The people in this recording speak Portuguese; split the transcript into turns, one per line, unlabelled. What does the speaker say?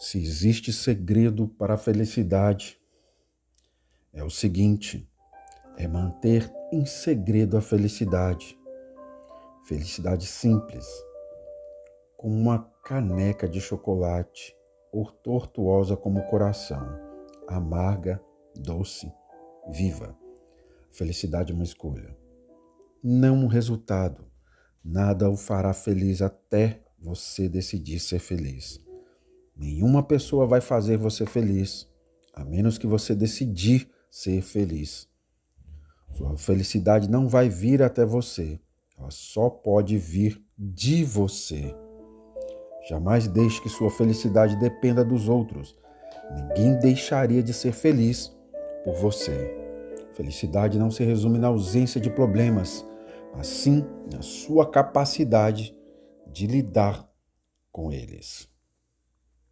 Se existe segredo para a felicidade, é o seguinte: é manter em segredo a felicidade. Felicidade simples, como uma caneca de chocolate, ou tortuosa como o coração, amarga, doce, viva. Felicidade é uma escolha, não um resultado. Nada o fará feliz até você decidir ser feliz. Nenhuma pessoa vai fazer você feliz, a menos que você decidir ser feliz. Sua felicidade não vai vir até você, ela só pode vir de você. Jamais deixe que sua felicidade dependa dos outros. Ninguém deixaria de ser feliz por você. Felicidade não se resume na ausência de problemas, mas sim na sua capacidade de lidar com eles.